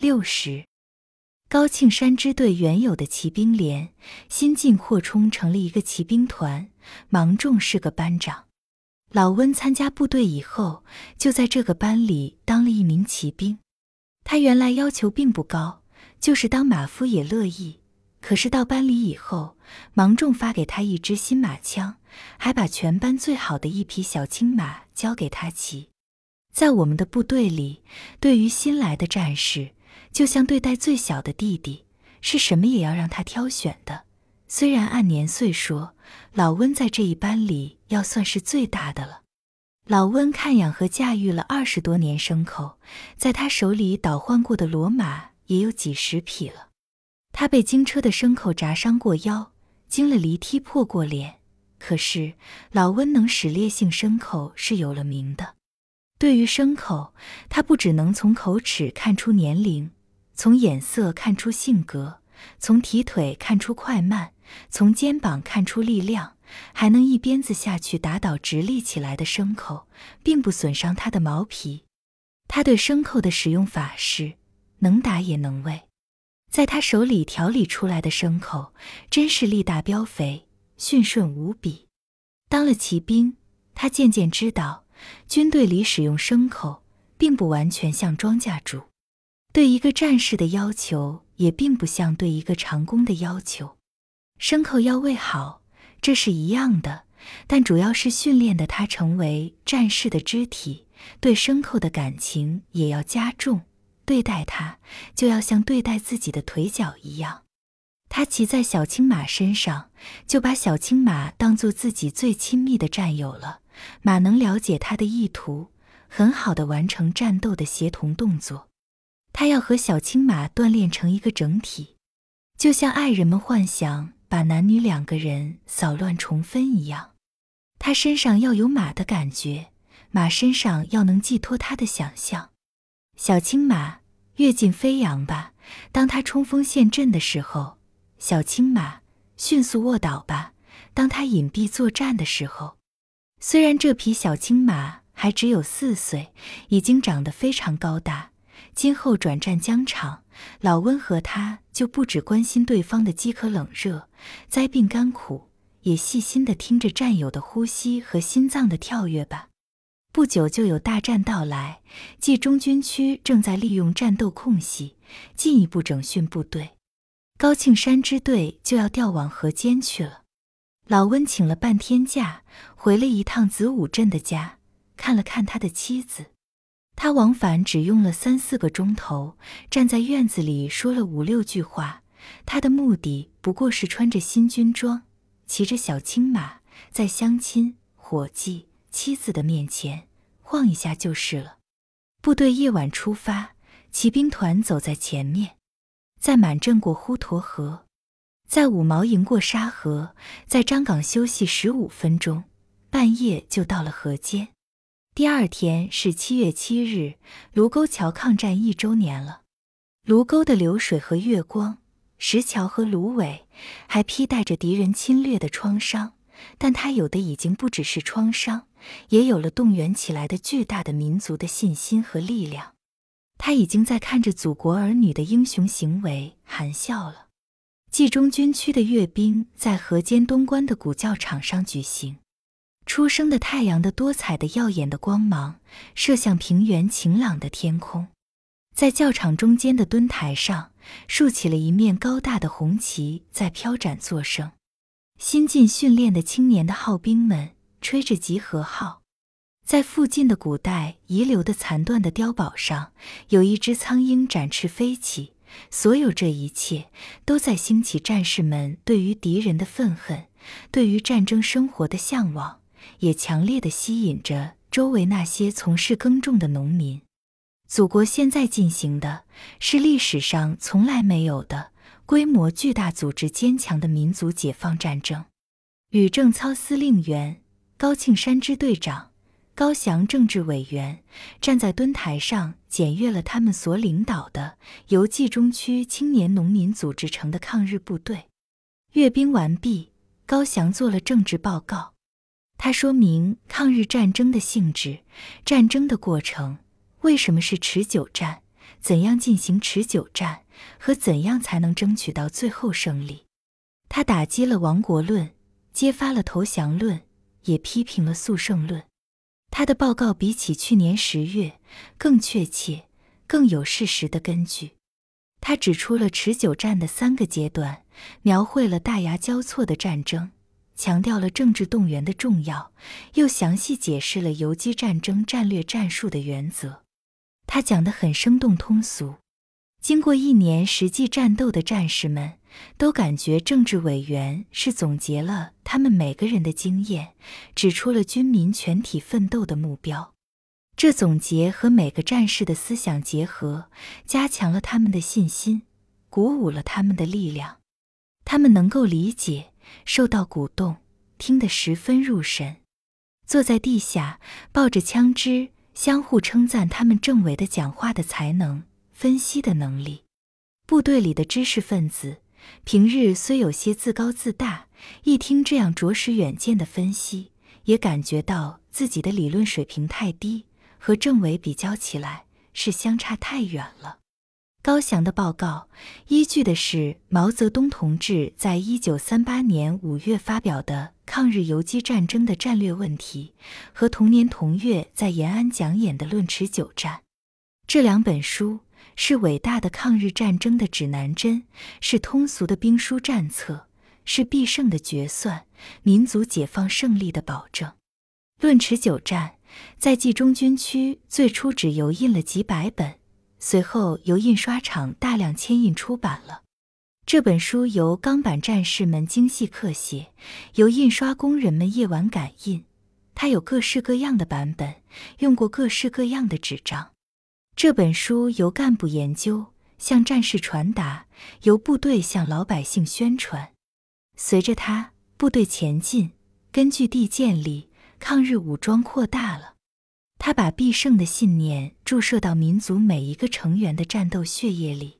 六十。高庆山支队原有的骑兵连新进扩充成了一个骑兵团，芒种是个班长。老温参加部队以后，就在这个班里当了一名骑兵。他原来要求并不高，就是当马夫也乐意。可是到班里以后，芒种发给他一支新马枪，还把全班最好的一匹小青马交给他骑。在我们的部队里，对于新来的战士，就像对待最小的弟弟，是什么也要让他挑选的。虽然按年岁说，老温在这一班里要算是最大的了。老温看养和驾驭了二十多年牲口，在他手里倒换过的骡马也有几十匹了。他被惊车的牲口砸伤过腰，惊了犁踢破过脸。可是老温能使烈性牲口是有了名的。对于牲口，他不只能从口齿看出年龄。从眼色看出性格，从蹄腿看出快慢，从肩膀看出力量，还能一鞭子下去打倒直立起来的牲口，并不损伤它的毛皮。他对牲口的使用法是能打也能喂，在他手里调理出来的牲口真是力大膘肥，驯顺无比。当了骑兵，他渐渐知道，军队里使用牲口，并不完全像庄稼主。对一个战士的要求也并不像对一个长工的要求，牲口要喂好，这是一样的，但主要是训练的他成为战士的肢体，对牲口的感情也要加重，对待它就要像对待自己的腿脚一样。他骑在小青马身上，就把小青马当做自己最亲密的战友了。马能了解他的意图，很好的完成战斗的协同动作。他要和小青马锻炼成一个整体，就像爱人们幻想把男女两个人扫乱重分一样。他身上要有马的感觉，马身上要能寄托他的想象。小青马跃进飞扬吧，当他冲锋陷阵的时候；小青马迅速卧倒吧，当他隐蔽作战的时候。虽然这匹小青马还只有四岁，已经长得非常高大。今后转战疆场，老温和他就不只关心对方的饥渴冷热、灾病甘苦，也细心的听着战友的呼吸和心脏的跳跃吧。不久就有大战到来，冀中军区正在利用战斗空隙进一步整训部队，高庆山支队就要调往河间去了。老温请了半天假，回了一趟子午镇的家，看了看他的妻子。他往返只用了三四个钟头，站在院子里说了五六句话。他的目的不过是穿着新军装，骑着小青马，在乡亲、伙计、妻子的面前晃一下就是了。部队夜晚出发，骑兵团走在前面，在满镇过滹沱河，在五毛营过沙河，在张岗休息十五分钟，半夜就到了河间。第二天是七月七日，卢沟桥抗战一周年了。卢沟的流水和月光，石桥和芦苇，还披带着敌人侵略的创伤，但它有的已经不只是创伤，也有了动员起来的巨大的民族的信心和力量。他已经在看着祖国儿女的英雄行为含笑了。冀中军区的阅兵在河间东关的古教场上举行。初升的太阳的多彩的耀眼的光芒射向平原晴朗的天空，在教场中间的墩台上竖起了一面高大的红旗，在飘展作声。新进训练的青年的号兵们吹着集合号，在附近的古代遗留的残断的碉堡上，有一只苍鹰展翅飞起。所有这一切都在兴起战士们对于敌人的愤恨，对于战争生活的向往。也强烈的吸引着周围那些从事耕种的农民。祖国现在进行的是历史上从来没有的规模巨大、组织坚强的民族解放战争。吕正操司令员、高庆山支队长、高翔政治委员站在墩台上检阅了他们所领导的由冀中区青年农民组织成的抗日部队。阅兵完毕，高翔做了政治报告。他说明抗日战争的性质，战争的过程，为什么是持久战，怎样进行持久战和怎样才能争取到最后胜利。他打击了亡国论，揭发了投降论，也批评了速胜论。他的报告比起去年十月更确切，更有事实的根据。他指出了持久战的三个阶段，描绘了大牙交错的战争，强调了政治动员的重要，又详细解释了游击战争战略战术的原则。他讲得很生动通俗。经过一年实际战斗的战士们都感觉，政治委员是总结了他们每个人的经验，指出了军民全体奋斗的目标。这总结和每个战士的思想结合，加强了他们的信心，鼓舞了他们的力量。他们能够理解，受到鼓动，听得十分入神。坐在地下，抱着枪支，相互称赞他们政委的讲话的才能、分析的能力。部队里的知识分子，平日虽有些自高自大，一听这样着实远见的分析，也感觉到自己的理论水平太低。和政委比较起来是相差太远了。高翔的报告依据的是毛泽东同志在一九三八年五月发表的《抗日游击战争的战略问题》和同年同月在延安讲演的《论持久战》。这两本书是伟大的抗日战争的指南针，是通俗的兵书战策，是必胜的决算，民族解放胜利的保证。《论持久战》。在冀中军区最初只油印了几百本，随后由印刷厂大量签印出版了。这本书由钢板战士们精细刻写，由印刷工人们夜晚赶印。它有各式各样的版本，用过各式各样的纸张。这本书由干部研究，向战士传达，由部队向老百姓宣传。随着他部队前进，根据地建立。抗日武装扩大了，他把必胜的信念注射到民族每一个成员的战斗血液里。